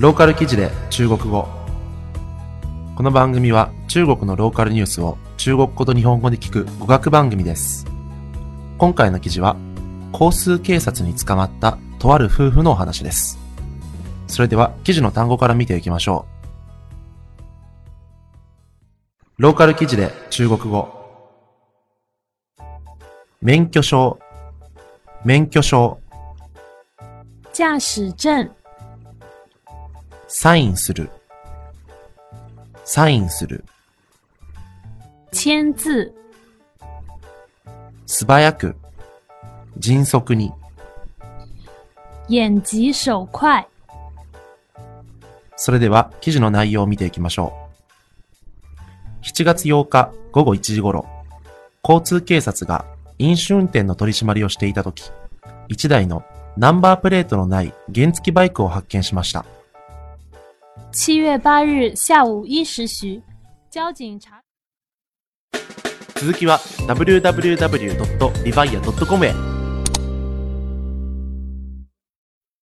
ローカル記事で中国語。この番組は中国のローカルニュースを中国語と日本語で聞く語学番組です。今回の記事は交通警察に捕まったとある夫婦のお話です。それでは記事の単語から見ていきましょう。ローカル記事で中国語。免許証。免許証。驾驶证、サインするサインする签字、素早く迅速に眼疾手快。それでは記事の内容を見ていきましょう。7月8日午後1時頃、交通警察が飲酒運転の取り締まりをしていたとき、1台のナンバープレートのない原付バイクを発見しました。7月8日下午一时许，交警查。続きは www.rivia.com へ。